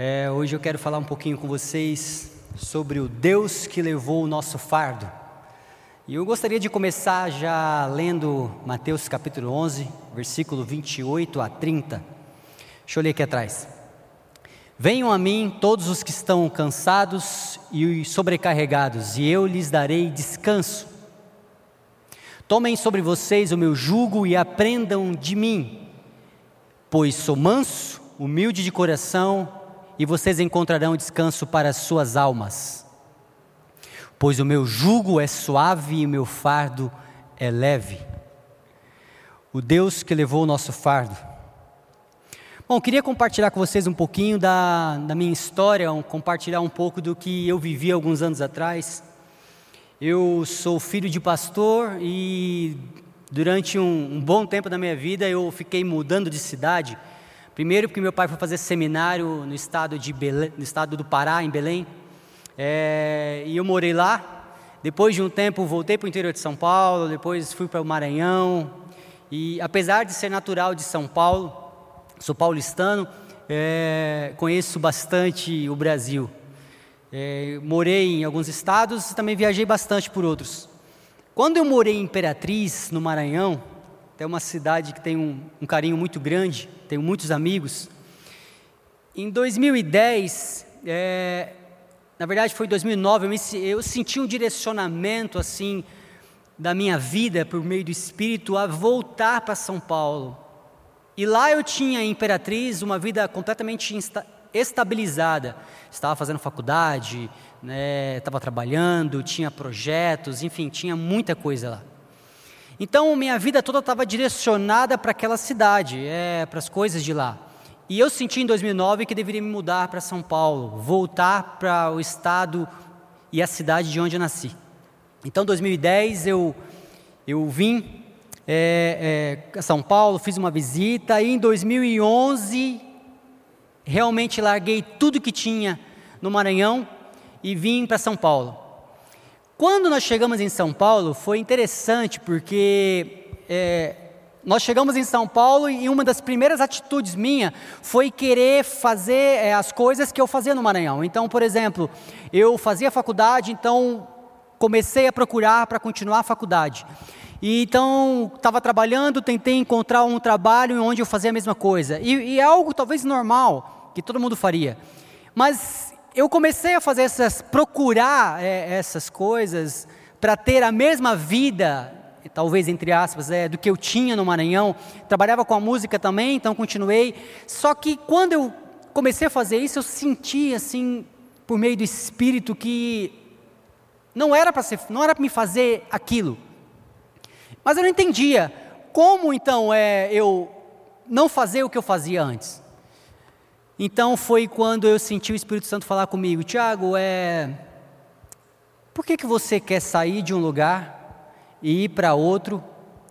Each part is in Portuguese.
É, hoje eu quero falar um pouquinho com vocês sobre o Deus que levou o nosso fardo. E eu gostaria de começar já lendo Mateus capítulo 11, versículo 28 a 30. Deixa eu ler aqui atrás. Venham a mim todos os que estão cansados e sobrecarregados, e eu lhes darei descanso. Tomem sobre vocês o meu jugo e aprendam de mim, pois sou manso, humilde de coração e vocês encontrarão descanso para as suas almas. Pois o meu jugo é suave e o meu fardo é leve. O Deus que levou o nosso fardo. Bom, queria compartilhar com vocês um pouquinho da, da minha história, um, compartilhar um pouco do que eu vivi alguns anos atrás. Eu sou filho de pastor e durante um, um bom tempo da minha vida eu fiquei mudando de cidade Primeiro, porque meu pai foi fazer seminário no estado, de Belém, no estado do Pará, em Belém, é, e eu morei lá. Depois de um tempo, voltei para o interior de São Paulo, depois fui para o Maranhão. E apesar de ser natural de São Paulo, sou paulistano, é, conheço bastante o Brasil. É, morei em alguns estados e também viajei bastante por outros. Quando eu morei em Imperatriz, no Maranhão, é uma cidade que tem um, um carinho muito grande, tenho muitos amigos. Em 2010, é, na verdade foi 2009, eu, me, eu senti um direcionamento assim da minha vida por meio do Espírito a voltar para São Paulo. E lá eu tinha em Imperatriz uma vida completamente estabilizada. Estava fazendo faculdade, né, estava trabalhando, tinha projetos, enfim, tinha muita coisa lá. Então, minha vida toda estava direcionada para aquela cidade, é, para as coisas de lá. E eu senti em 2009 que deveria me mudar para São Paulo, voltar para o estado e a cidade de onde eu nasci. Então, em 2010 eu, eu vim é, é, a São Paulo, fiz uma visita e em 2011 realmente larguei tudo que tinha no Maranhão e vim para São Paulo. Quando nós chegamos em São Paulo, foi interessante porque é, nós chegamos em São Paulo e uma das primeiras atitudes minha foi querer fazer é, as coisas que eu fazia no Maranhão. Então, por exemplo, eu fazia faculdade, então comecei a procurar para continuar a faculdade. E então estava trabalhando, tentei encontrar um trabalho onde eu fazia a mesma coisa. E, e é algo talvez normal que todo mundo faria. Mas eu comecei a fazer essas, procurar é, essas coisas para ter a mesma vida, talvez entre aspas, é, do que eu tinha no Maranhão. Trabalhava com a música também, então continuei. Só que quando eu comecei a fazer isso, eu senti assim, por meio do Espírito, que não era para ser, não era para me fazer aquilo. Mas eu não entendia como então é eu não fazer o que eu fazia antes. Então foi quando eu senti o Espírito Santo falar comigo, Tiago, é, por que, que você quer sair de um lugar e ir para outro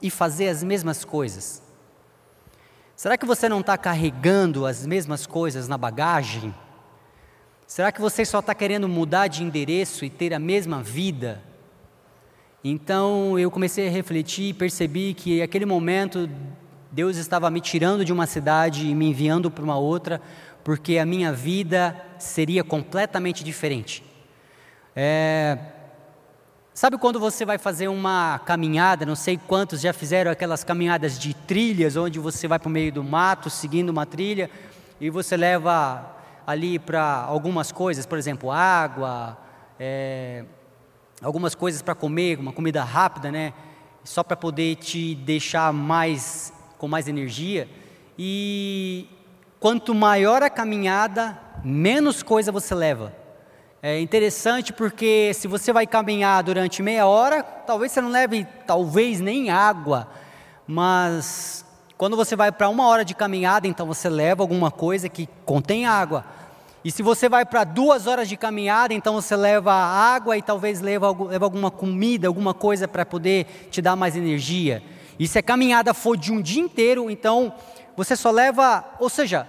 e fazer as mesmas coisas? Será que você não está carregando as mesmas coisas na bagagem? Será que você só está querendo mudar de endereço e ter a mesma vida? Então eu comecei a refletir e percebi que naquele momento Deus estava me tirando de uma cidade e me enviando para uma outra, porque a minha vida seria completamente diferente. É, sabe quando você vai fazer uma caminhada, não sei quantos já fizeram aquelas caminhadas de trilhas, onde você vai para o meio do mato, seguindo uma trilha, e você leva ali para algumas coisas, por exemplo, água, é, algumas coisas para comer, uma comida rápida, né? Só para poder te deixar mais com mais energia. E, quanto maior a caminhada, menos coisa você leva. É interessante porque se você vai caminhar durante meia hora, talvez você não leve, talvez nem água, mas quando você vai para uma hora de caminhada, então você leva alguma coisa que contém água. E se você vai para duas horas de caminhada, então você leva água e talvez leva, leva alguma comida, alguma coisa para poder te dar mais energia. E se a caminhada for de um dia inteiro, então você só leva, ou seja,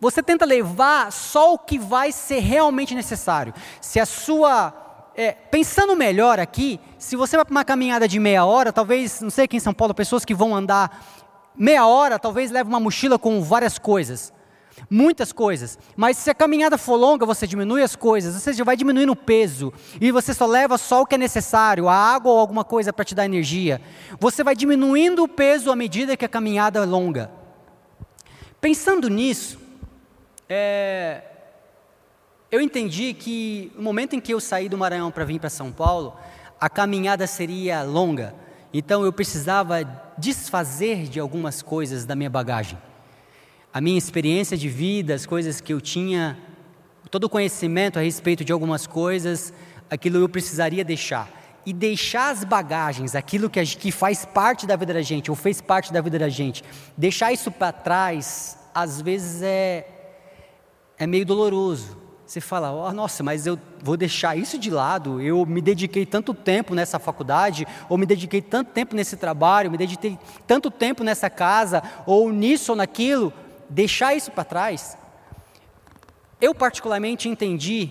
você tenta levar só o que vai ser realmente necessário. Se a sua. É, pensando melhor aqui, se você vai para uma caminhada de meia hora, talvez, não sei aqui em São Paulo, pessoas que vão andar meia hora, talvez leve uma mochila com várias coisas. Muitas coisas. Mas se a caminhada for longa, você diminui as coisas, você já vai diminuindo o peso, e você só leva só o que é necessário, a água ou alguma coisa para te dar energia. Você vai diminuindo o peso à medida que a caminhada é longa. Pensando nisso, é, eu entendi que no momento em que eu saí do Maranhão para vir para São Paulo, a caminhada seria longa. Então eu precisava desfazer de algumas coisas da minha bagagem. A minha experiência de vida, as coisas que eu tinha, todo o conhecimento a respeito de algumas coisas, aquilo eu precisaria deixar. E deixar as bagagens, aquilo que, que faz parte da vida da gente, ou fez parte da vida da gente, deixar isso para trás, às vezes é, é meio doloroso. Você fala, oh, nossa, mas eu vou deixar isso de lado. Eu me dediquei tanto tempo nessa faculdade, ou me dediquei tanto tempo nesse trabalho, me dediquei tanto tempo nessa casa, ou nisso ou naquilo. Deixar isso para trás. Eu, particularmente, entendi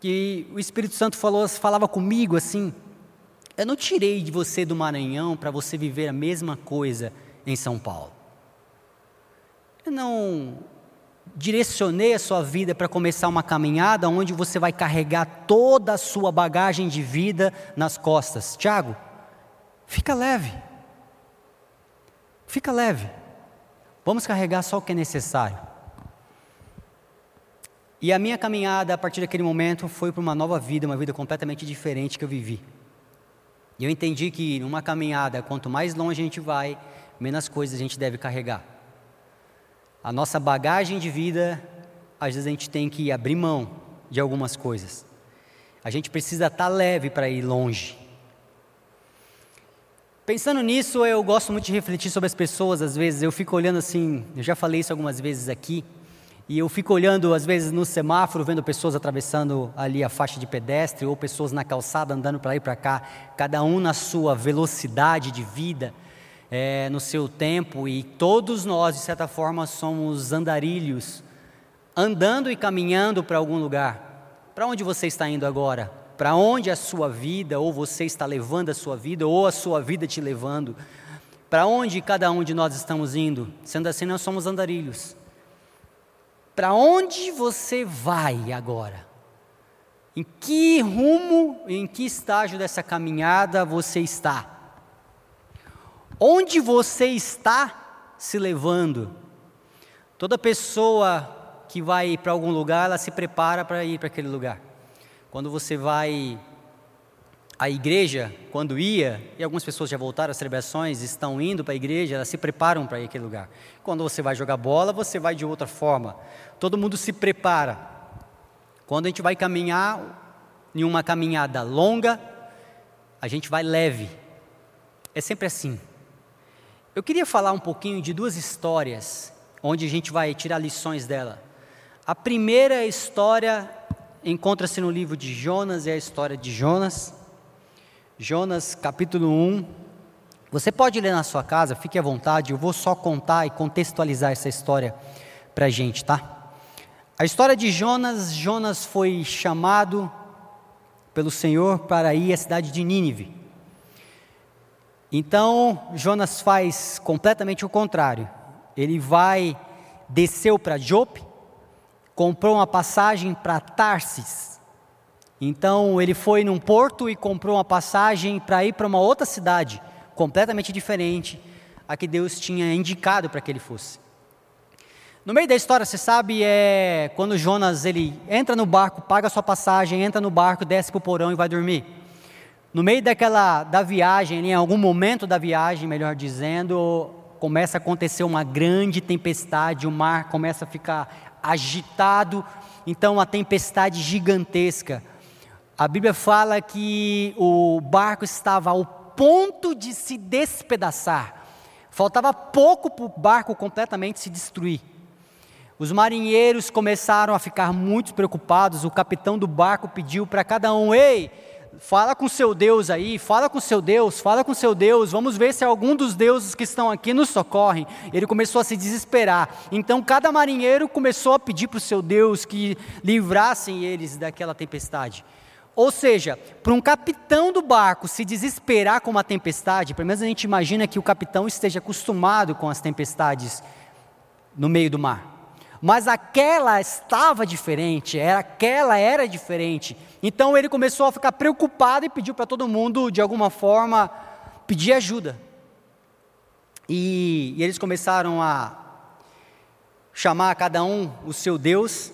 que o Espírito Santo falou, falava comigo assim: eu não tirei de você do Maranhão para você viver a mesma coisa em São Paulo. Eu não direcionei a sua vida para começar uma caminhada onde você vai carregar toda a sua bagagem de vida nas costas. Tiago, fica leve. Fica leve. Vamos carregar só o que é necessário. E a minha caminhada a partir daquele momento foi para uma nova vida, uma vida completamente diferente que eu vivi. E eu entendi que numa caminhada, quanto mais longe a gente vai, menos coisas a gente deve carregar a nossa bagagem de vida, às vezes a gente tem que abrir mão de algumas coisas. A gente precisa estar leve para ir longe. Pensando nisso, eu gosto muito de refletir sobre as pessoas, às vezes eu fico olhando assim, eu já falei isso algumas vezes aqui, e eu fico olhando às vezes no semáforo, vendo pessoas atravessando ali a faixa de pedestre, ou pessoas na calçada andando para lá e para cá, cada um na sua velocidade de vida, é, no seu tempo e todos nós, de certa forma, somos andarilhos, andando e caminhando para algum lugar. Para onde você está indo agora? Para onde a sua vida, ou você está levando a sua vida, ou a sua vida te levando? Para onde cada um de nós estamos indo? Sendo assim, nós somos andarilhos. Para onde você vai agora? Em que rumo, em que estágio dessa caminhada você está? Onde você está se levando? Toda pessoa que vai para algum lugar, ela se prepara para ir para aquele lugar. Quando você vai à igreja, quando ia, e algumas pessoas já voltaram às celebrações, estão indo para a igreja, elas se preparam para aquele lugar. Quando você vai jogar bola, você vai de outra forma. Todo mundo se prepara. Quando a gente vai caminhar em uma caminhada longa, a gente vai leve. É sempre assim. Eu queria falar um pouquinho de duas histórias, onde a gente vai tirar lições dela. A primeira história encontra-se no livro de Jonas, é a história de Jonas. Jonas, capítulo 1. Você pode ler na sua casa, fique à vontade, eu vou só contar e contextualizar essa história para a gente, tá? A história de Jonas: Jonas foi chamado pelo Senhor para ir à cidade de Nínive. Então, Jonas faz completamente o contrário. Ele vai, desceu para Jope, comprou uma passagem para Tarsis. Então, ele foi num porto e comprou uma passagem para ir para uma outra cidade, completamente diferente a que Deus tinha indicado para que ele fosse. No meio da história, você sabe, é quando Jonas ele entra no barco, paga sua passagem, entra no barco, desce para o porão e vai dormir. No meio daquela da viagem, em algum momento da viagem, melhor dizendo, começa a acontecer uma grande tempestade, o mar começa a ficar agitado, então uma tempestade gigantesca. A Bíblia fala que o barco estava ao ponto de se despedaçar. Faltava pouco para o barco completamente se destruir. Os marinheiros começaram a ficar muito preocupados. O capitão do barco pediu para cada um: Ei, fala com seu Deus aí, fala com seu Deus, fala com seu Deus, vamos ver se algum dos deuses que estão aqui nos socorrem. Ele começou a se desesperar. Então cada marinheiro começou a pedir para o seu Deus que livrassem eles daquela tempestade. Ou seja, para um capitão do barco se desesperar com uma tempestade, pelo menos a gente imagina que o capitão esteja acostumado com as tempestades no meio do mar. Mas aquela estava diferente, era aquela era diferente. Então ele começou a ficar preocupado e pediu para todo mundo, de alguma forma, pedir ajuda. E, e eles começaram a chamar cada um o seu Deus,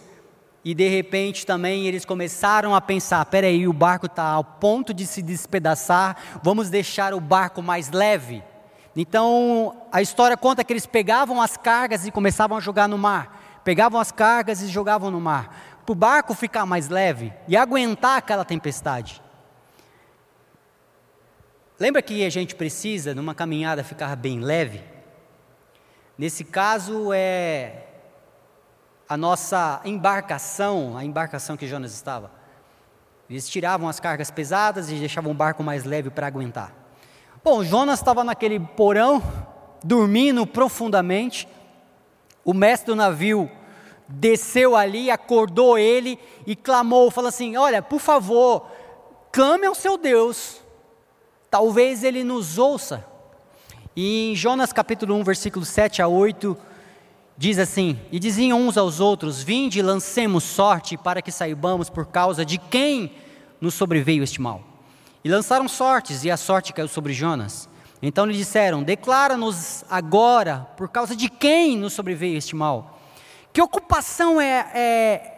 e de repente também eles começaram a pensar: peraí, o barco está ao ponto de se despedaçar, vamos deixar o barco mais leve. Então a história conta que eles pegavam as cargas e começavam a jogar no mar pegavam as cargas e jogavam no mar, para o barco ficar mais leve e aguentar aquela tempestade. Lembra que a gente precisa, numa caminhada, ficar bem leve? Nesse caso, é a nossa embarcação, a embarcação que Jonas estava. Eles tiravam as cargas pesadas e deixavam o barco mais leve para aguentar. Bom, Jonas estava naquele porão, dormindo profundamente, o mestre do navio desceu ali, acordou ele e clamou, falou assim: Olha, por favor, clame ao seu Deus, talvez ele nos ouça. E em Jonas capítulo 1, versículo 7 a 8, diz assim: E diziam uns aos outros: Vinde e lancemos sorte para que saibamos por causa de quem nos sobreveio este mal. E lançaram sortes, e a sorte caiu sobre Jonas. Então lhe disseram: Declara-nos agora por causa de quem nos sobreveio este mal. Que ocupação é, é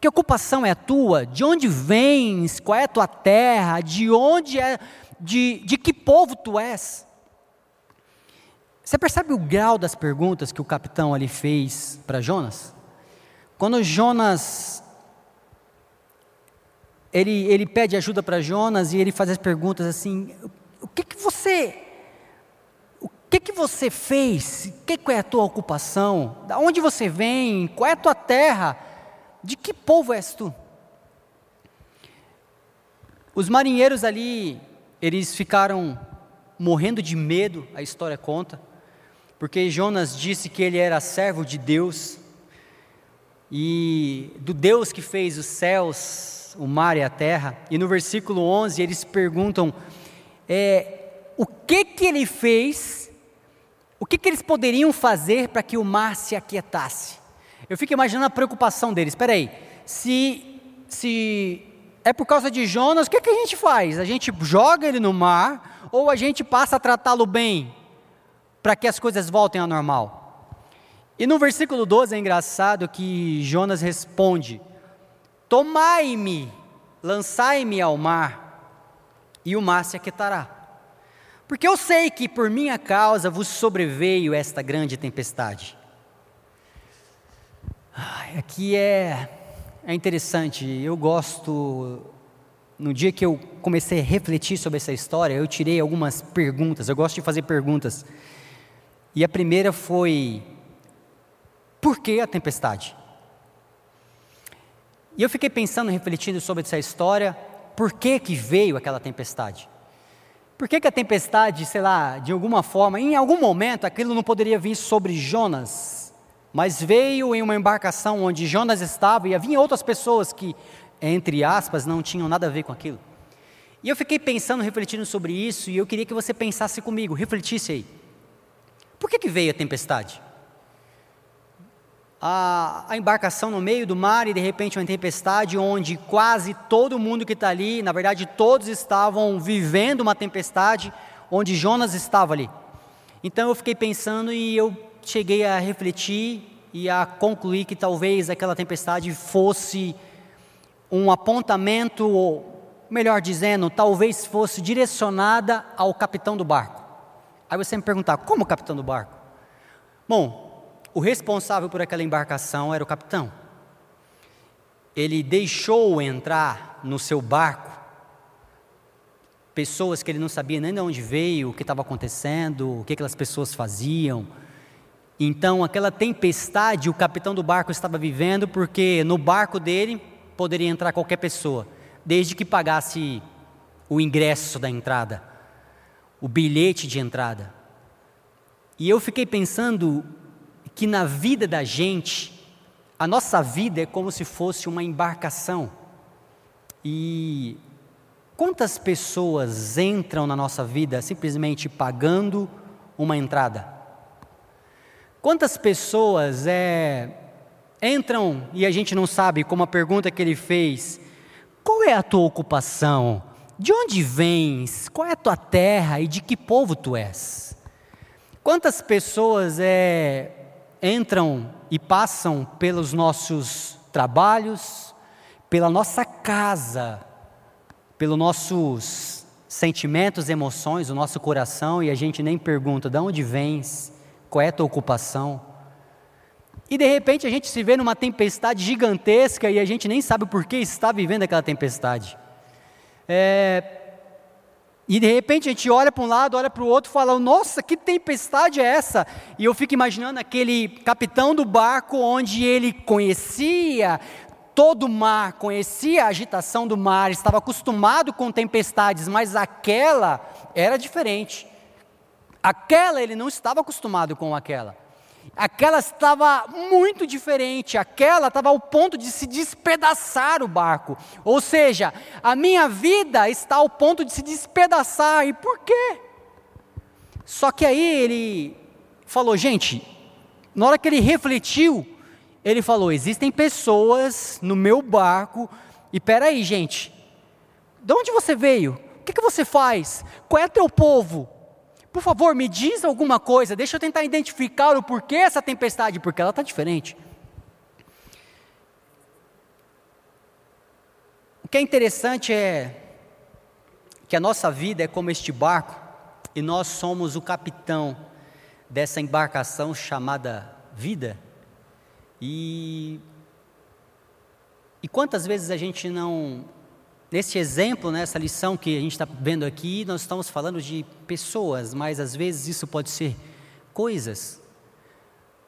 que ocupação é a tua? De onde vens? Qual é a tua terra? De onde é? De, de que povo tu és? Você percebe o grau das perguntas que o capitão ali fez para Jonas? Quando Jonas ele, ele pede ajuda para Jonas e ele faz as perguntas assim: que, que você o que, que você fez? O que, que é a tua ocupação? Da onde você vem? Qual é a tua terra? De que povo és tu? Os marinheiros ali, eles ficaram morrendo de medo, a história conta, porque Jonas disse que ele era servo de Deus, e do Deus que fez os céus, o mar e a terra, e no versículo 11 eles perguntam: é, o que que ele fez, o que que eles poderiam fazer para que o mar se aquietasse. Eu fico imaginando a preocupação deles. Espera aí, se, se é por causa de Jonas, o que, que a gente faz? A gente joga ele no mar ou a gente passa a tratá-lo bem para que as coisas voltem ao normal? E no versículo 12 é engraçado que Jonas responde: Tomai-me, lançai-me ao mar, e o mar se aquietará. Porque eu sei que por minha causa vos sobreveio esta grande tempestade. Aqui é, é interessante, eu gosto. No dia que eu comecei a refletir sobre essa história, eu tirei algumas perguntas, eu gosto de fazer perguntas. E a primeira foi: por que a tempestade? E eu fiquei pensando, refletindo sobre essa história, por que, que veio aquela tempestade. Por que, que a tempestade, sei lá, de alguma forma, em algum momento, aquilo não poderia vir sobre Jonas, mas veio em uma embarcação onde Jonas estava e havia outras pessoas que, entre aspas, não tinham nada a ver com aquilo. E eu fiquei pensando, refletindo sobre isso, e eu queria que você pensasse comigo, refletisse aí. Por que, que veio a tempestade? A, embarcação no meio do mar e de repente uma tempestade onde quase todo mundo que está ali, na verdade todos estavam vivendo uma tempestade onde Jonas estava ali. Então eu fiquei pensando e eu cheguei a refletir e a concluir que talvez aquela tempestade fosse um apontamento, ou melhor dizendo, talvez fosse direcionada ao capitão do barco. Aí você me perguntar, como o capitão do barco? Bom, o responsável por aquela embarcação era o capitão. Ele deixou entrar no seu barco pessoas que ele não sabia nem de onde veio, o que estava acontecendo, o que aquelas pessoas faziam. Então, aquela tempestade, o capitão do barco estava vivendo, porque no barco dele poderia entrar qualquer pessoa, desde que pagasse o ingresso da entrada, o bilhete de entrada. E eu fiquei pensando que na vida da gente, a nossa vida é como se fosse uma embarcação. E quantas pessoas entram na nossa vida simplesmente pagando uma entrada? Quantas pessoas é, entram e a gente não sabe, como a pergunta que ele fez: qual é a tua ocupação? De onde vens? Qual é a tua terra e de que povo tu és? Quantas pessoas é, entram e passam pelos nossos trabalhos, pela nossa casa, pelos nossos sentimentos, emoções, o nosso coração, e a gente nem pergunta de onde vens, qual é a tua ocupação. E de repente a gente se vê numa tempestade gigantesca e a gente nem sabe por que está vivendo aquela tempestade. É, e de repente a gente olha para um lado, olha para o outro fala: Nossa, que tempestade é essa? E eu fico imaginando aquele capitão do barco onde ele conhecia todo o mar, conhecia a agitação do mar, estava acostumado com tempestades, mas aquela era diferente. Aquela ele não estava acostumado com aquela. Aquela estava muito diferente, aquela estava ao ponto de se despedaçar o barco. Ou seja, a minha vida está ao ponto de se despedaçar. E por quê? Só que aí ele falou, gente, na hora que ele refletiu, ele falou: existem pessoas no meu barco, e peraí, gente, de onde você veio? O que, que você faz? Qual é teu povo? Por favor, me diz alguma coisa, deixa eu tentar identificar o porquê essa tempestade, porque ela está diferente. O que é interessante é que a nossa vida é como este barco e nós somos o capitão dessa embarcação chamada vida. E, e quantas vezes a gente não Nesse exemplo, nessa lição que a gente está vendo aqui, nós estamos falando de pessoas, mas às vezes isso pode ser coisas.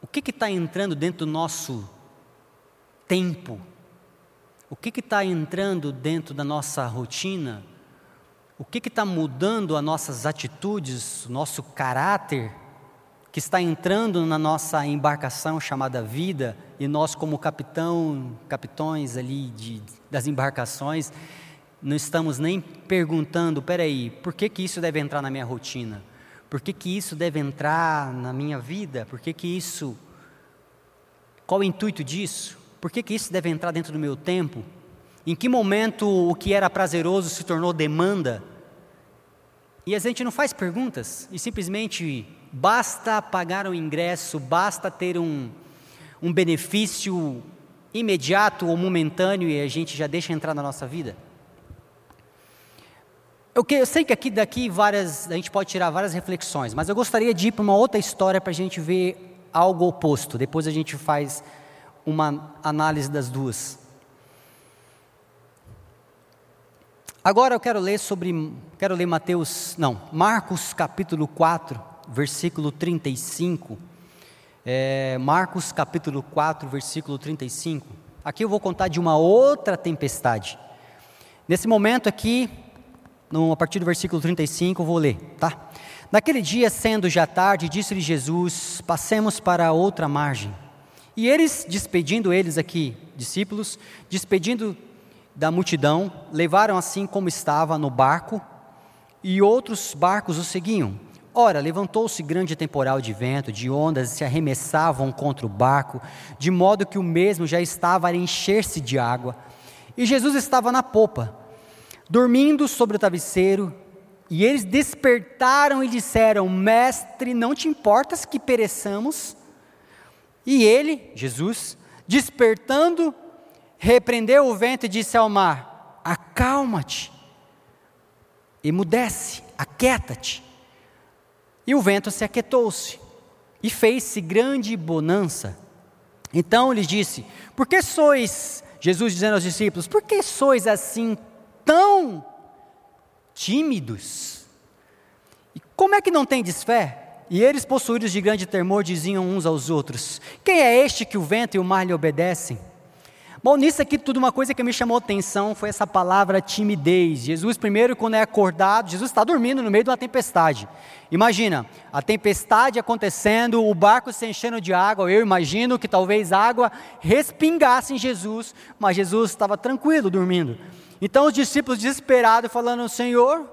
O que está entrando dentro do nosso tempo? O que está entrando dentro da nossa rotina? O que está mudando as nossas atitudes, o nosso caráter, que está entrando na nossa embarcação chamada vida, e nós, como capitão, capitões ali de, das embarcações, não estamos nem perguntando, peraí, por que, que isso deve entrar na minha rotina? Por que, que isso deve entrar na minha vida? Por que, que isso. Qual o intuito disso? Por que, que isso deve entrar dentro do meu tempo? Em que momento o que era prazeroso se tornou demanda? E a gente não faz perguntas e simplesmente basta pagar o ingresso, basta ter um, um benefício imediato ou momentâneo e a gente já deixa entrar na nossa vida. Eu, eu sei que aqui daqui várias, a gente pode tirar várias reflexões, mas eu gostaria de ir para uma outra história para a gente ver algo oposto. Depois a gente faz uma análise das duas. Agora eu quero ler sobre, quero ler Mateus, não, Marcos capítulo 4, versículo 35. É, Marcos capítulo 4, versículo 35. Aqui eu vou contar de uma outra tempestade. Nesse momento aqui, no, a partir do versículo 35, eu vou ler, tá? Naquele dia, sendo já tarde, disse-lhe Jesus: Passemos para outra margem. E eles, despedindo eles aqui, discípulos, despedindo da multidão, levaram assim como estava no barco, e outros barcos o seguiam. Ora, levantou-se grande temporal de vento, de ondas se arremessavam contra o barco, de modo que o mesmo já estava a encher-se de água. E Jesus estava na popa dormindo sobre o travesseiro, e eles despertaram e disseram: Mestre, não te importas que pereçamos? E ele, Jesus, despertando, repreendeu o vento e disse ao mar: Acalma-te, emudece, aquieta-te. E o vento se aquietou-se, e fez-se grande bonança. Então lhes disse: Por que sois, Jesus dizendo aos discípulos, por que sois assim tão tímidos. E como é que não tendes fé? E eles, possuídos de grande temor, diziam uns aos outros: Quem é este que o vento e o mar lhe obedecem? Bom, nisso aqui tudo uma coisa que me chamou atenção foi essa palavra timidez. Jesus, primeiro, quando é acordado, Jesus está dormindo no meio de uma tempestade. Imagina, a tempestade acontecendo, o barco se enchendo de água. Eu imagino que talvez a água respingasse em Jesus, mas Jesus estava tranquilo dormindo. Então os discípulos desesperados falando: Senhor,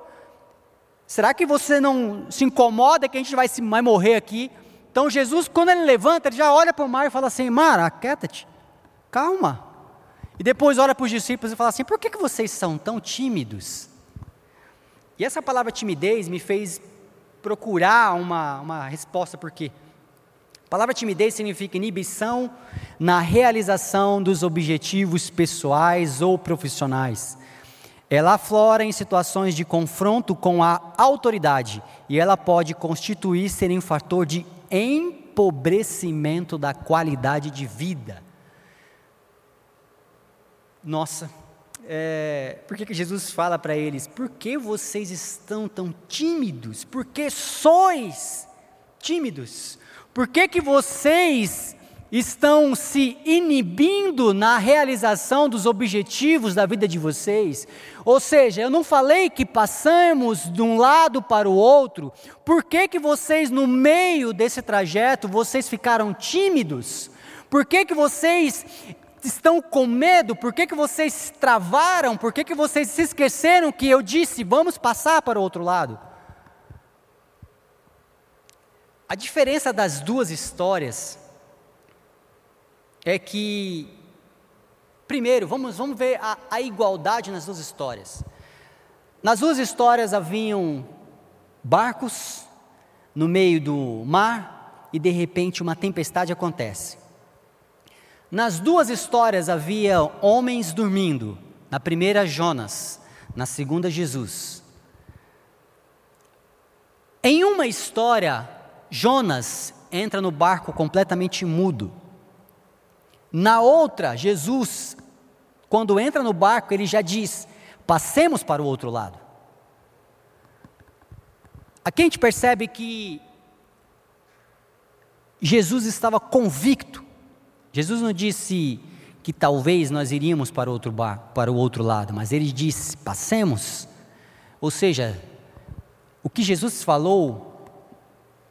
será que você não se incomoda que a gente vai, vai morrer aqui? Então Jesus, quando ele levanta, ele já olha para o mar e fala assim: Mar, aquieta-te, calma. E depois olha para os discípulos e fala assim: por que, que vocês são tão tímidos? E essa palavra timidez me fez procurar uma, uma resposta, por quê? A palavra timidez significa inibição na realização dos objetivos pessoais ou profissionais. Ela aflora em situações de confronto com a autoridade e ela pode constituir ser um fator de empobrecimento da qualidade de vida. Nossa, é, por que, que Jesus fala para eles? Por que vocês estão tão tímidos? Por que sois tímidos? Por que, que vocês estão se inibindo na realização dos objetivos da vida de vocês? Ou seja, eu não falei que passamos de um lado para o outro. Por que, que vocês, no meio desse trajeto, vocês ficaram tímidos? Por que, que vocês estão com medo? Por que, que vocês travaram? Por que, que vocês se esqueceram que eu disse, vamos passar para o outro lado? A diferença das duas histórias é que, primeiro, vamos, vamos ver a, a igualdade nas duas histórias. Nas duas histórias haviam barcos no meio do mar e de repente uma tempestade acontece. Nas duas histórias havia homens dormindo. Na primeira, Jonas. Na segunda, Jesus. Em uma história, Jonas entra no barco completamente mudo. Na outra, Jesus, quando entra no barco, ele já diz: passemos para o outro lado. Aqui a gente percebe que Jesus estava convicto Jesus não disse que talvez nós iríamos para, outro bar, para o outro lado, mas ele disse: passemos. Ou seja, o que Jesus falou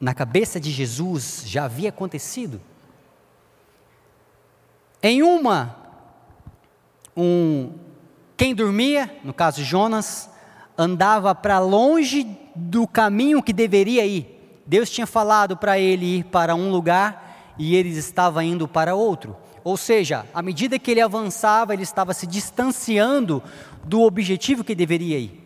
na cabeça de Jesus já havia acontecido. Em uma, um, quem dormia, no caso Jonas, andava para longe do caminho que deveria ir. Deus tinha falado para ele ir para um lugar e ele estava indo para outro. Ou seja, à medida que ele avançava, ele estava se distanciando do objetivo que deveria ir.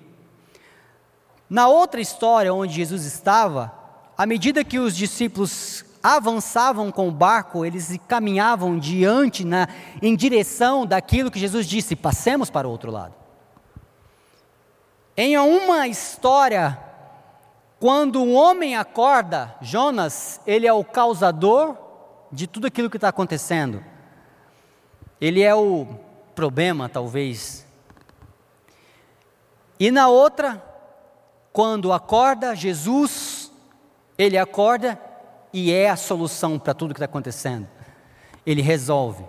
Na outra história onde Jesus estava, à medida que os discípulos avançavam com o barco, eles caminhavam diante, na, em direção daquilo que Jesus disse: passemos para o outro lado. Em uma história, quando um homem acorda, Jonas, ele é o causador de tudo aquilo que está acontecendo. Ele é o problema, talvez. E na outra, quando acorda, Jesus, ele acorda e é a solução para tudo que está acontecendo. Ele resolve.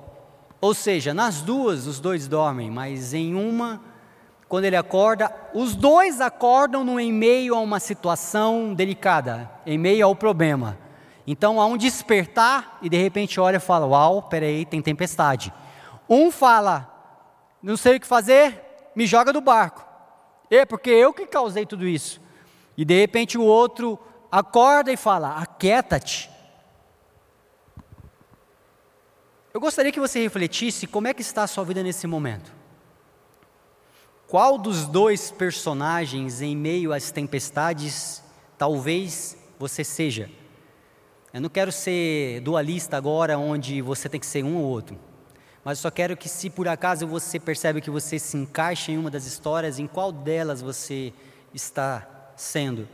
Ou seja, nas duas, os dois dormem, mas em uma, quando ele acorda, os dois acordam no em meio a uma situação delicada, em meio ao problema. Então há um despertar e de repente olha e fala: Uau, peraí, tem tempestade. Um fala: Não sei o que fazer, me joga do barco. É porque eu que causei tudo isso. E de repente o outro acorda e fala: Aquieta-te. Eu gostaria que você refletisse como é que está a sua vida nesse momento. Qual dos dois personagens em meio às tempestades talvez você seja? Eu não quero ser dualista agora, onde você tem que ser um ou outro. Mas eu só quero que, se por acaso você percebe que você se encaixa em uma das histórias, em qual delas você está sendo?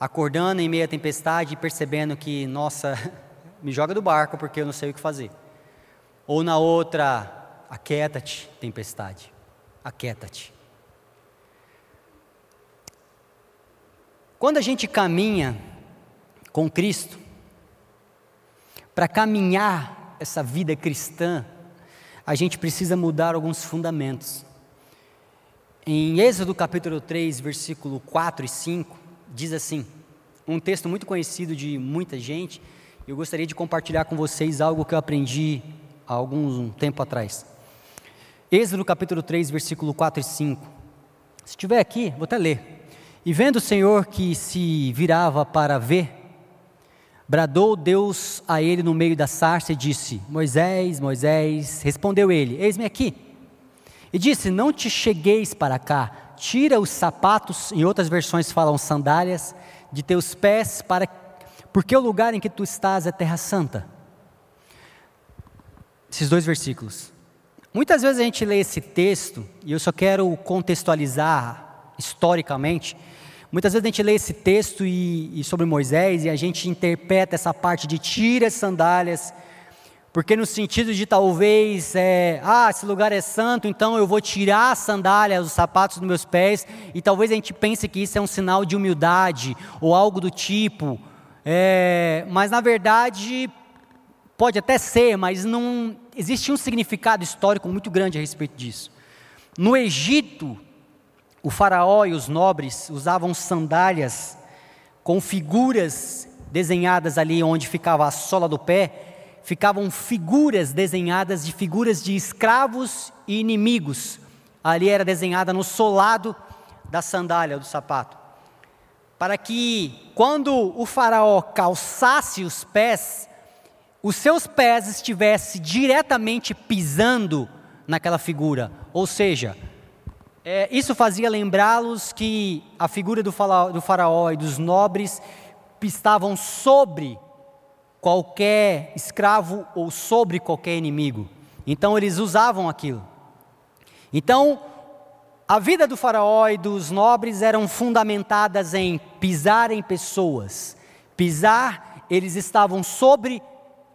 Acordando em meio à tempestade e percebendo que, nossa, me joga do barco porque eu não sei o que fazer. Ou na outra, aquieta-te, tempestade, aquieta-te. Quando a gente caminha com Cristo, para caminhar essa vida cristã, a gente precisa mudar alguns fundamentos. Em Êxodo capítulo 3, versículo 4 e 5, diz assim: um texto muito conhecido de muita gente, eu gostaria de compartilhar com vocês algo que eu aprendi há algum tempo atrás. Êxodo capítulo 3, versículo 4 e 5. Se estiver aqui, vou até ler. E vendo o Senhor que se virava para ver, Bradou Deus a ele no meio da sarça e disse: Moisés, Moisés, respondeu ele: Eis-me aqui. E disse: Não te chegueis para cá, tira os sapatos, em outras versões falam sandálias, de teus pés, para porque o lugar em que tu estás é terra santa. Esses dois versículos. Muitas vezes a gente lê esse texto, e eu só quero contextualizar historicamente. Muitas vezes a gente lê esse texto e, e sobre Moisés e a gente interpreta essa parte de tira as sandálias, porque no sentido de talvez, é, ah, esse lugar é santo, então eu vou tirar as sandálias, os sapatos dos meus pés, e talvez a gente pense que isso é um sinal de humildade ou algo do tipo, é, mas na verdade pode até ser, mas não existe um significado histórico muito grande a respeito disso. No Egito, o faraó e os nobres usavam sandálias com figuras desenhadas ali onde ficava a sola do pé ficavam figuras desenhadas de figuras de escravos e inimigos. Ali era desenhada no solado da sandália, do sapato. Para que, quando o faraó calçasse os pés, os seus pés estivessem diretamente pisando naquela figura. Ou seja, é, isso fazia lembrá-los que a figura do faraó, do faraó e dos nobres estavam sobre qualquer escravo ou sobre qualquer inimigo. Então eles usavam aquilo. Então, a vida do faraó e dos nobres eram fundamentadas em pisar em pessoas. Pisar, eles estavam sobre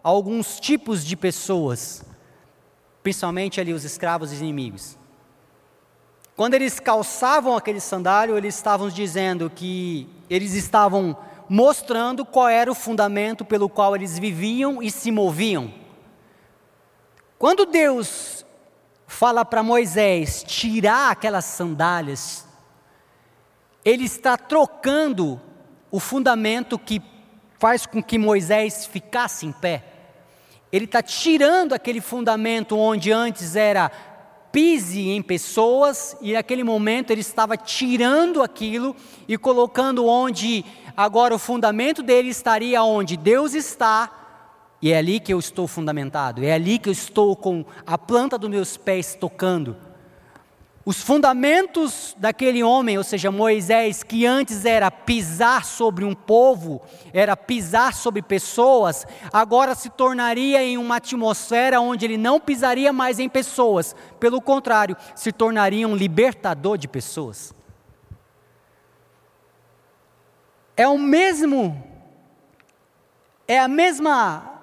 alguns tipos de pessoas, principalmente ali os escravos e inimigos. Quando eles calçavam aquele sandário, eles estavam dizendo que eles estavam mostrando qual era o fundamento pelo qual eles viviam e se moviam. Quando Deus fala para Moisés tirar aquelas sandálias, ele está trocando o fundamento que faz com que Moisés ficasse em pé. Ele está tirando aquele fundamento onde antes era pise em pessoas, e naquele momento ele estava tirando aquilo e colocando onde agora o fundamento dele estaria onde Deus está, e é ali que eu estou fundamentado, é ali que eu estou com a planta dos meus pés tocando. Os fundamentos daquele homem, ou seja, Moisés, que antes era pisar sobre um povo, era pisar sobre pessoas, agora se tornaria em uma atmosfera onde ele não pisaria mais em pessoas, pelo contrário, se tornaria um libertador de pessoas. É o mesmo, é a mesma,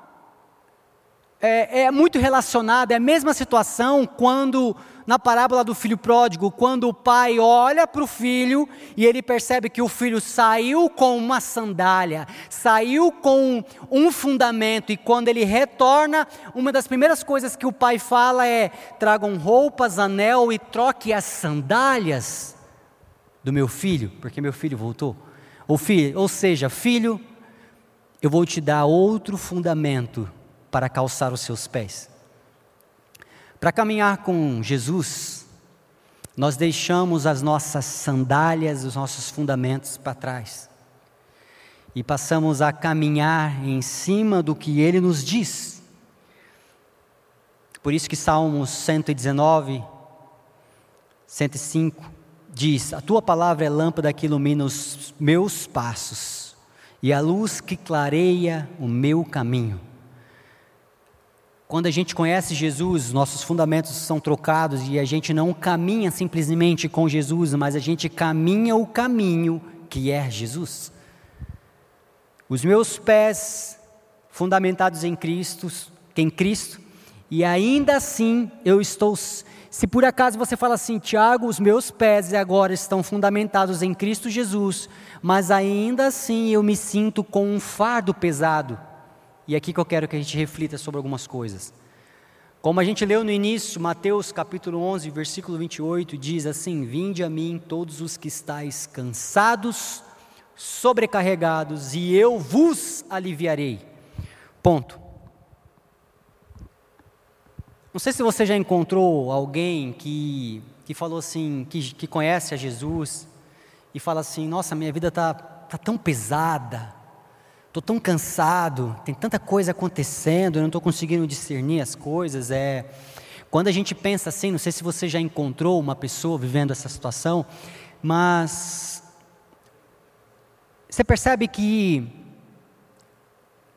é, é muito relacionado, é a mesma situação quando na parábola do filho pródigo, quando o pai olha para o filho e ele percebe que o filho saiu com uma sandália, saiu com um fundamento, e quando ele retorna, uma das primeiras coisas que o pai fala é: tragam roupas, anel e troque as sandálias do meu filho, porque meu filho voltou. Ou, filho, ou seja, filho, eu vou te dar outro fundamento para calçar os seus pés. Para caminhar com Jesus, nós deixamos as nossas sandálias, os nossos fundamentos para trás e passamos a caminhar em cima do que Ele nos diz. Por isso que Salmos 119, 105 diz: A tua palavra é lâmpada que ilumina os meus passos e a luz que clareia o meu caminho. Quando a gente conhece Jesus, nossos fundamentos são trocados e a gente não caminha simplesmente com Jesus, mas a gente caminha o caminho que é Jesus. Os meus pés fundamentados em Cristo, em Cristo, e ainda assim eu estou se por acaso você fala assim, Tiago, os meus pés agora estão fundamentados em Cristo Jesus, mas ainda assim eu me sinto com um fardo pesado. E é aqui que eu quero que a gente reflita sobre algumas coisas. Como a gente leu no início, Mateus capítulo 11, versículo 28, diz assim: Vinde a mim todos os que estáis cansados, sobrecarregados, e eu vos aliviarei. Ponto. Não sei se você já encontrou alguém que, que falou assim, que, que conhece a Jesus, e fala assim: Nossa, minha vida está tá tão pesada, estou tão cansado, tem tanta coisa acontecendo, eu não estou conseguindo discernir as coisas. É quando a gente pensa assim, não sei se você já encontrou uma pessoa vivendo essa situação, mas você percebe que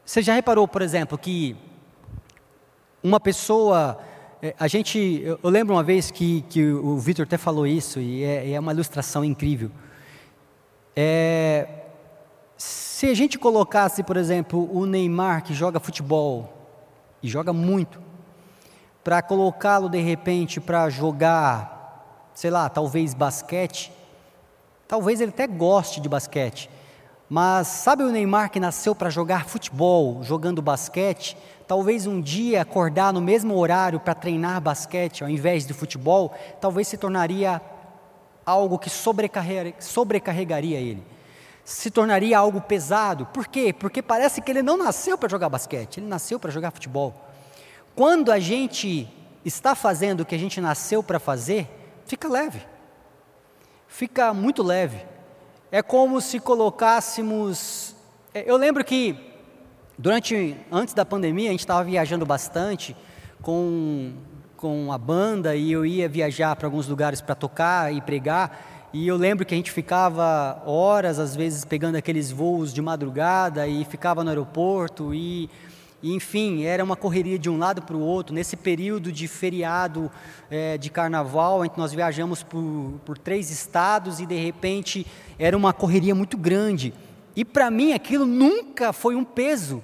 você já reparou, por exemplo, que uma pessoa é, a gente, eu, lembro uma vez que, que o Vitor até falou isso, e é, é uma ilustração incrível. É, se a gente colocasse, por exemplo, o Neymar que joga futebol e joga muito, para colocá-lo de repente para jogar, sei lá, talvez basquete, talvez ele até goste de basquete, mas sabe o Neymar que nasceu para jogar futebol, jogando basquete, talvez um dia acordar no mesmo horário para treinar basquete ao invés de futebol, talvez se tornaria algo que sobrecarregaria ele se tornaria algo pesado. Por quê? Porque parece que ele não nasceu para jogar basquete, ele nasceu para jogar futebol. Quando a gente está fazendo o que a gente nasceu para fazer, fica leve. Fica muito leve. É como se colocássemos. É, eu lembro que durante antes da pandemia a gente estava viajando bastante com com a banda e eu ia viajar para alguns lugares para tocar e pregar. E eu lembro que a gente ficava horas, às vezes, pegando aqueles voos de madrugada e ficava no aeroporto e, e enfim, era uma correria de um lado para o outro. Nesse período de feriado é, de carnaval, nós viajamos por, por três estados e de repente era uma correria muito grande. E para mim aquilo nunca foi um peso,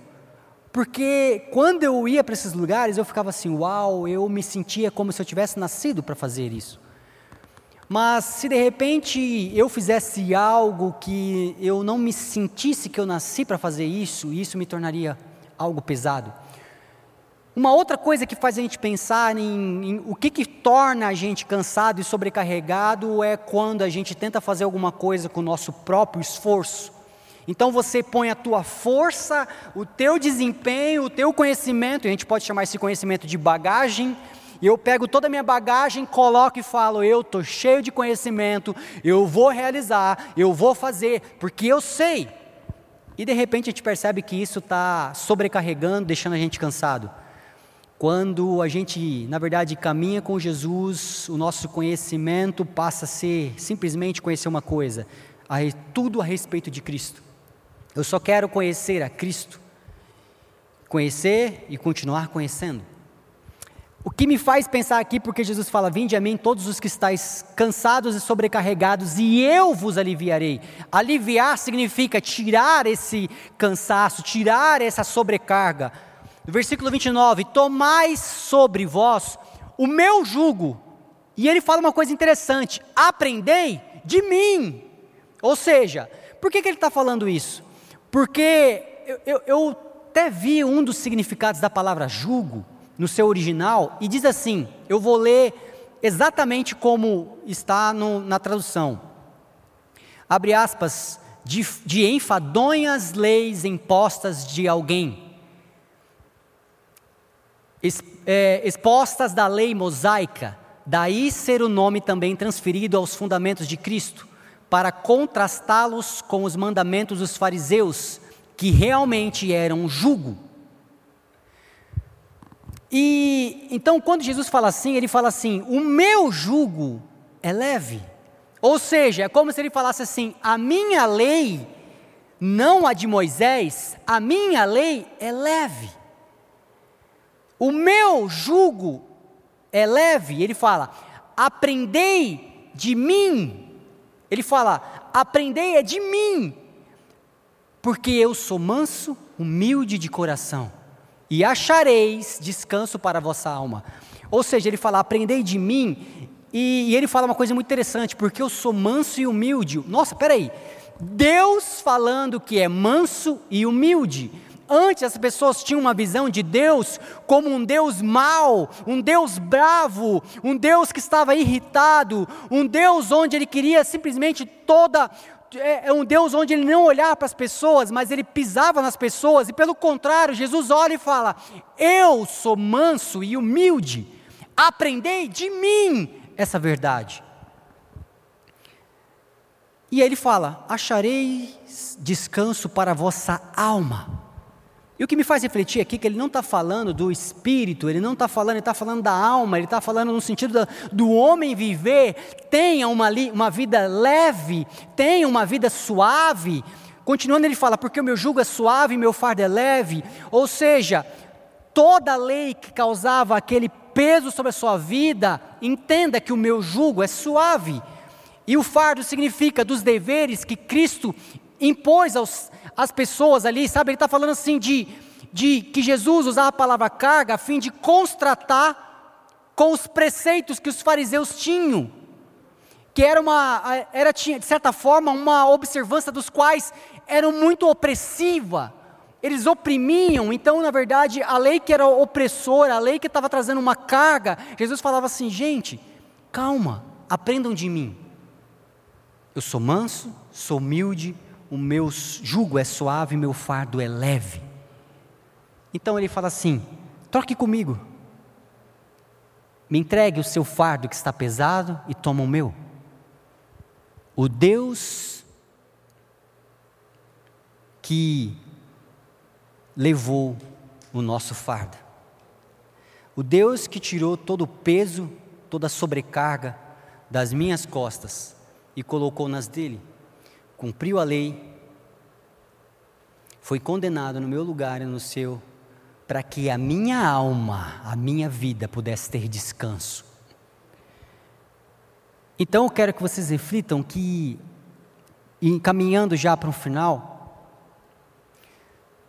porque quando eu ia para esses lugares eu ficava assim, uau, eu me sentia como se eu tivesse nascido para fazer isso. Mas se de repente eu fizesse algo que eu não me sentisse que eu nasci para fazer isso, isso me tornaria algo pesado. Uma outra coisa que faz a gente pensar em, em, o que, que torna a gente cansado e sobrecarregado é quando a gente tenta fazer alguma coisa com o nosso próprio esforço. Então você põe a tua força, o teu desempenho, o teu conhecimento, e a gente pode chamar esse conhecimento de bagagem, e eu pego toda a minha bagagem, coloco e falo: eu estou cheio de conhecimento, eu vou realizar, eu vou fazer, porque eu sei. E de repente a gente percebe que isso está sobrecarregando, deixando a gente cansado. Quando a gente, na verdade, caminha com Jesus, o nosso conhecimento passa a ser simplesmente conhecer uma coisa, tudo a respeito de Cristo. Eu só quero conhecer a Cristo, conhecer e continuar conhecendo. O que me faz pensar aqui, porque Jesus fala: Vinde a mim todos os que estáis cansados e sobrecarregados, e eu vos aliviarei. Aliviar significa tirar esse cansaço, tirar essa sobrecarga. No versículo 29, tomai sobre vós o meu jugo. E ele fala uma coisa interessante: aprendei de mim. Ou seja, por que, que ele está falando isso? Porque eu, eu, eu até vi um dos significados da palavra jugo no seu original e diz assim: eu vou ler exatamente como está no, na tradução. Abre aspas, de, de enfadonhas leis impostas de alguém, es, é, expostas da lei mosaica, daí ser o nome também transferido aos fundamentos de Cristo, para contrastá-los com os mandamentos dos fariseus, que realmente eram jugo e então, quando Jesus fala assim, ele fala assim: o meu jugo é leve. Ou seja, é como se ele falasse assim: a minha lei, não a de Moisés, a minha lei é leve. O meu jugo é leve. Ele fala: aprendei de mim. Ele fala: aprendei é de mim, porque eu sou manso, humilde de coração e achareis descanso para a vossa alma. Ou seja, ele fala: aprendei de mim, e, e ele fala uma coisa muito interessante, porque eu sou manso e humilde. Nossa, peraí, Deus falando que é manso e humilde. Antes as pessoas tinham uma visão de Deus como um Deus mau, um Deus bravo, um Deus que estava irritado, um Deus onde ele queria simplesmente toda é, é um Deus onde ele não olhava para as pessoas, mas ele pisava nas pessoas, e pelo contrário, Jesus olha e fala: Eu sou manso e humilde, aprendei de mim essa verdade. E aí ele fala: achareis descanso para a vossa alma. E o que me faz refletir aqui é que ele não está falando do espírito, ele não está falando, ele está falando da alma, ele está falando no sentido da, do homem viver, tenha uma, uma vida leve, tenha uma vida suave. Continuando, ele fala, porque o meu jugo é suave e meu fardo é leve. Ou seja, toda lei que causava aquele peso sobre a sua vida, entenda que o meu jugo é suave. E o fardo significa dos deveres que Cristo impôs aos, às pessoas ali, sabe? Ele está falando assim de, de que Jesus usava a palavra carga a fim de constratar com os preceitos que os fariseus tinham, que era uma, era de certa forma uma observância dos quais eram muito opressiva. Eles oprimiam, então, na verdade, a lei que era opressora, a lei que estava trazendo uma carga, Jesus falava assim: gente, calma, aprendam de mim. Eu sou manso, sou humilde, o meu jugo é suave, meu fardo é leve. Então ele fala assim: troque comigo. Me entregue o seu fardo que está pesado e toma o meu. O Deus que levou o nosso fardo. O Deus que tirou todo o peso, toda a sobrecarga das minhas costas e colocou nas dele cumpriu a lei, foi condenado no meu lugar e no seu, para que a minha alma, a minha vida pudesse ter descanso. Então eu quero que vocês reflitam que, encaminhando já para o final,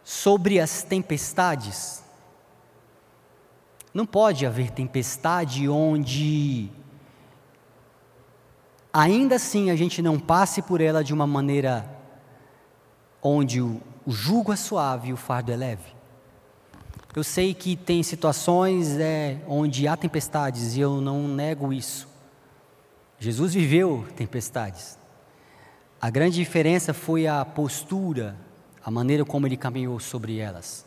sobre as tempestades, não pode haver tempestade onde ainda assim a gente não passe por ela de uma maneira onde o, o jugo é suave e o fardo é leve. Eu sei que tem situações é, onde há tempestades e eu não nego isso. Jesus viveu tempestades. A grande diferença foi a postura, a maneira como ele caminhou sobre elas.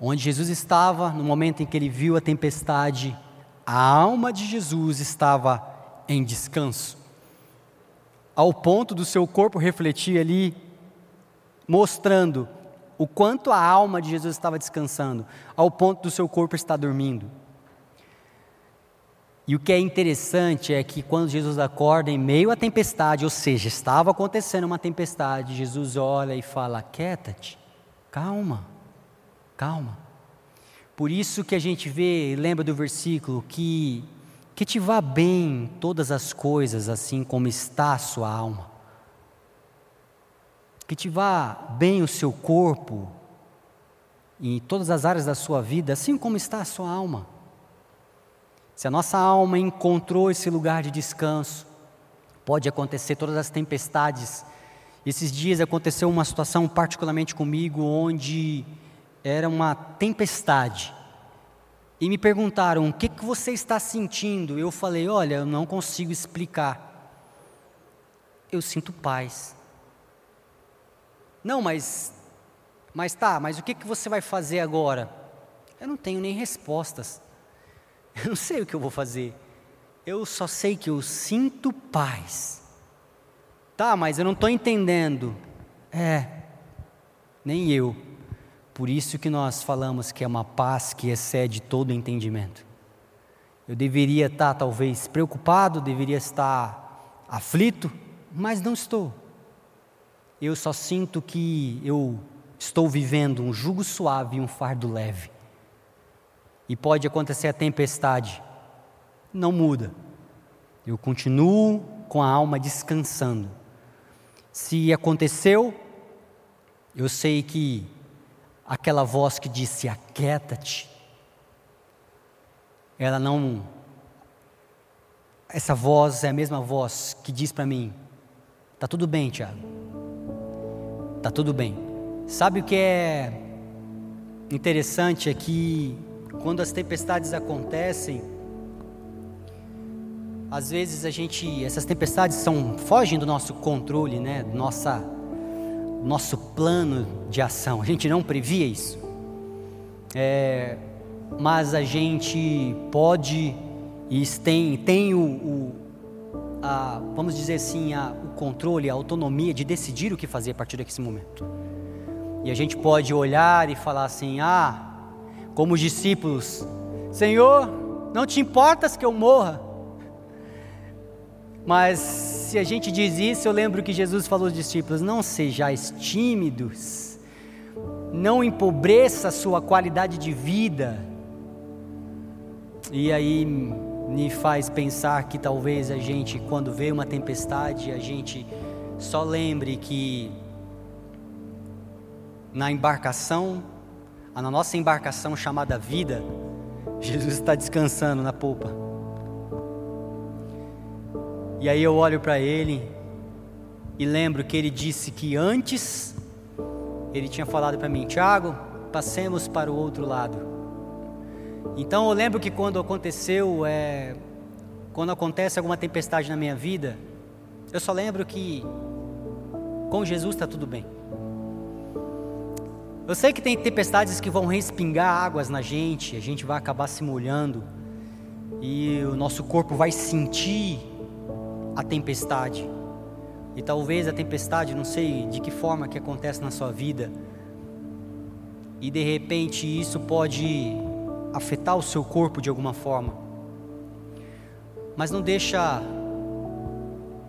Onde Jesus estava, no momento em que ele viu a tempestade, a alma de Jesus estava em descanso, ao ponto do seu corpo refletir ali, mostrando o quanto a alma de Jesus estava descansando, ao ponto do seu corpo estar dormindo. E o que é interessante é que quando Jesus acorda em meio à tempestade, ou seja, estava acontecendo uma tempestade, Jesus olha e fala: Quieta-te, calma, calma. Por isso que a gente vê, lembra do versículo, que que te vá bem todas as coisas, assim como está a sua alma. Que te vá bem o seu corpo, em todas as áreas da sua vida, assim como está a sua alma. Se a nossa alma encontrou esse lugar de descanso, pode acontecer todas as tempestades. Esses dias aconteceu uma situação particularmente comigo onde era uma tempestade e me perguntaram: o que, que você está sentindo? Eu falei: olha, eu não consigo explicar. Eu sinto paz. Não, mas, mas tá, mas o que, que você vai fazer agora? Eu não tenho nem respostas. Eu não sei o que eu vou fazer. Eu só sei que eu sinto paz. Tá, mas eu não estou entendendo. É, nem eu. Por isso que nós falamos que é uma paz que excede todo entendimento. Eu deveria estar talvez preocupado, deveria estar aflito, mas não estou. Eu só sinto que eu estou vivendo um jugo suave e um fardo leve. E pode acontecer a tempestade, não muda. Eu continuo com a alma descansando. Se aconteceu, eu sei que aquela voz que disse: Aquieta-te. Ela não. Essa voz é a mesma voz que diz para mim: Tá tudo bem, Tiago. Tá tudo bem. Sabe o que é interessante é que quando as tempestades acontecem, às vezes a gente, essas tempestades são fogem do nosso controle, né? Nossa nosso plano de ação. A gente não previa isso. É, mas a gente pode e tem, tem o, o, a, vamos dizer assim, a, o controle, a autonomia de decidir o que fazer a partir desse momento. E a gente pode olhar e falar assim: ah, como os discípulos, Senhor, não te importas que eu morra. Mas se a gente diz isso, eu lembro que Jesus falou aos discípulos: não sejais tímidos, não empobreça a sua qualidade de vida. E aí me faz pensar que talvez a gente, quando vê uma tempestade, a gente só lembre que na embarcação, na nossa embarcação chamada vida, Jesus está descansando na polpa. E aí eu olho para ele e lembro que ele disse que antes ele tinha falado para mim, Tiago, passemos para o outro lado. Então eu lembro que quando aconteceu, é, quando acontece alguma tempestade na minha vida, eu só lembro que com Jesus está tudo bem. Eu sei que tem tempestades que vão respingar águas na gente, a gente vai acabar se molhando e o nosso corpo vai sentir a tempestade. E talvez a tempestade, não sei de que forma que acontece na sua vida, e de repente isso pode afetar o seu corpo de alguma forma. Mas não deixa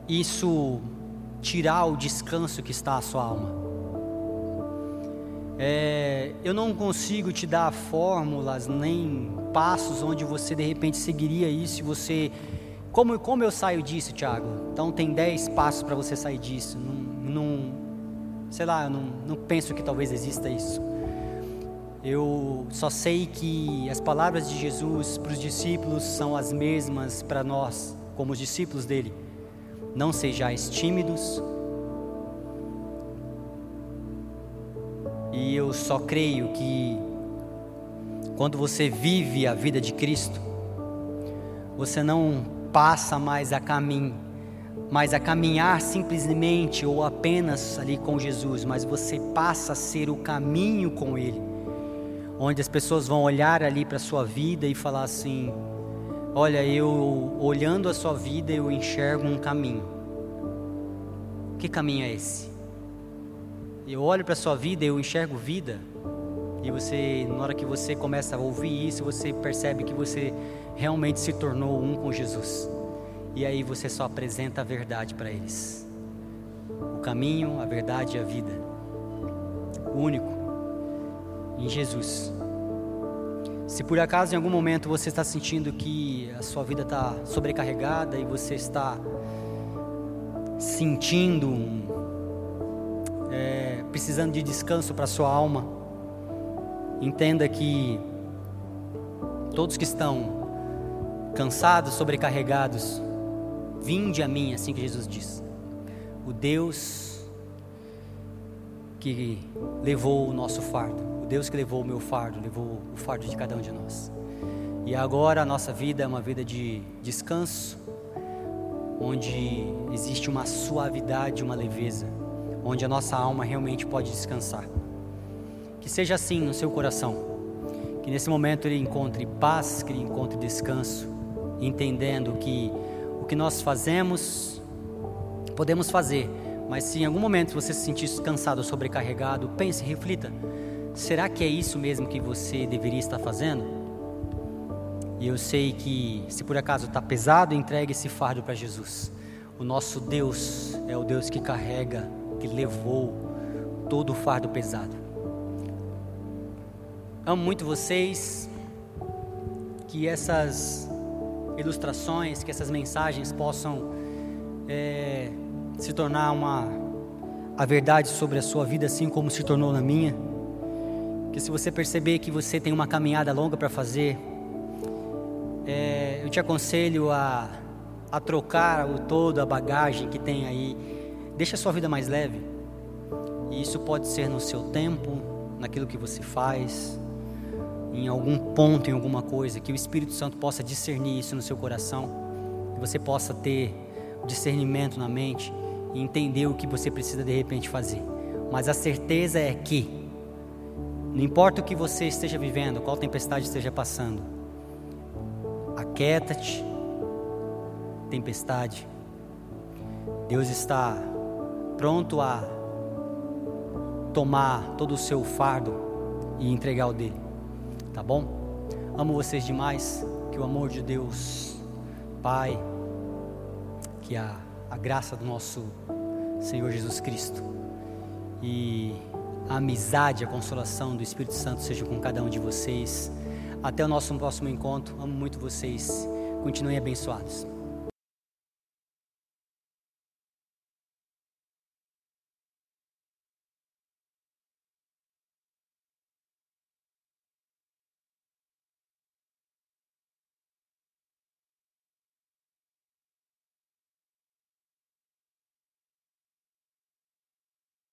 isso tirar o descanso que está a sua alma. É, eu não consigo te dar fórmulas nem passos onde você de repente seguiria isso e você. Como, como eu saio disso, Tiago? Então tem 10 passos para você sair disso. Não, não, sei lá, não, não penso que talvez exista isso. Eu só sei que as palavras de Jesus para os discípulos são as mesmas para nós, como os discípulos dele. Não sejais tímidos. E eu só creio que quando você vive a vida de Cristo, você não passa mais a caminho, mais a caminhar simplesmente ou apenas ali com Jesus, mas você passa a ser o caminho com Ele onde as pessoas vão olhar ali para a sua vida e falar assim: Olha, eu olhando a sua vida, eu enxergo um caminho. Que caminho é esse? Eu olho para a sua vida, eu enxergo vida. E você, na hora que você começa a ouvir isso, você percebe que você realmente se tornou um com Jesus. E aí você só apresenta a verdade para eles. O caminho, a verdade e a vida. O único em Jesus. Se por acaso em algum momento você está sentindo que a sua vida está sobrecarregada e você está sentindo, é, precisando de descanso para sua alma, entenda que todos que estão cansados, sobrecarregados, vinde a mim, assim que Jesus diz. O Deus que levou o nosso fardo Deus que levou o meu fardo, levou o fardo de cada um de nós. E agora a nossa vida é uma vida de descanso, onde existe uma suavidade, uma leveza, onde a nossa alma realmente pode descansar. Que seja assim no seu coração, que nesse momento ele encontre paz, que ele encontre descanso, entendendo que o que nós fazemos, podemos fazer, mas se em algum momento você se sentir cansado, sobrecarregado, pense, reflita será que é isso mesmo que você deveria estar fazendo? E eu sei que, se por acaso está pesado, entregue esse fardo para Jesus. O nosso Deus é o Deus que carrega, que levou todo o fardo pesado. Amo muito vocês, que essas ilustrações, que essas mensagens possam é, se tornar uma a verdade sobre a sua vida, assim como se tornou na minha que se você perceber que você tem uma caminhada longa para fazer, é, eu te aconselho a, a trocar o todo, a bagagem que tem aí. Deixa a sua vida mais leve. E isso pode ser no seu tempo, naquilo que você faz, em algum ponto, em alguma coisa, que o Espírito Santo possa discernir isso no seu coração, que você possa ter discernimento na mente e entender o que você precisa de repente fazer. Mas a certeza é que não importa o que você esteja vivendo, qual tempestade esteja passando, aquieta-te, tempestade, Deus está pronto a tomar todo o seu fardo e entregar o dele. Tá bom? Amo vocês demais. Que o amor de Deus, Pai, que a, a graça do nosso Senhor Jesus Cristo e a amizade, a consolação do Espírito Santo seja com cada um de vocês. Até o nosso próximo encontro. Amo muito vocês. Continuem abençoados.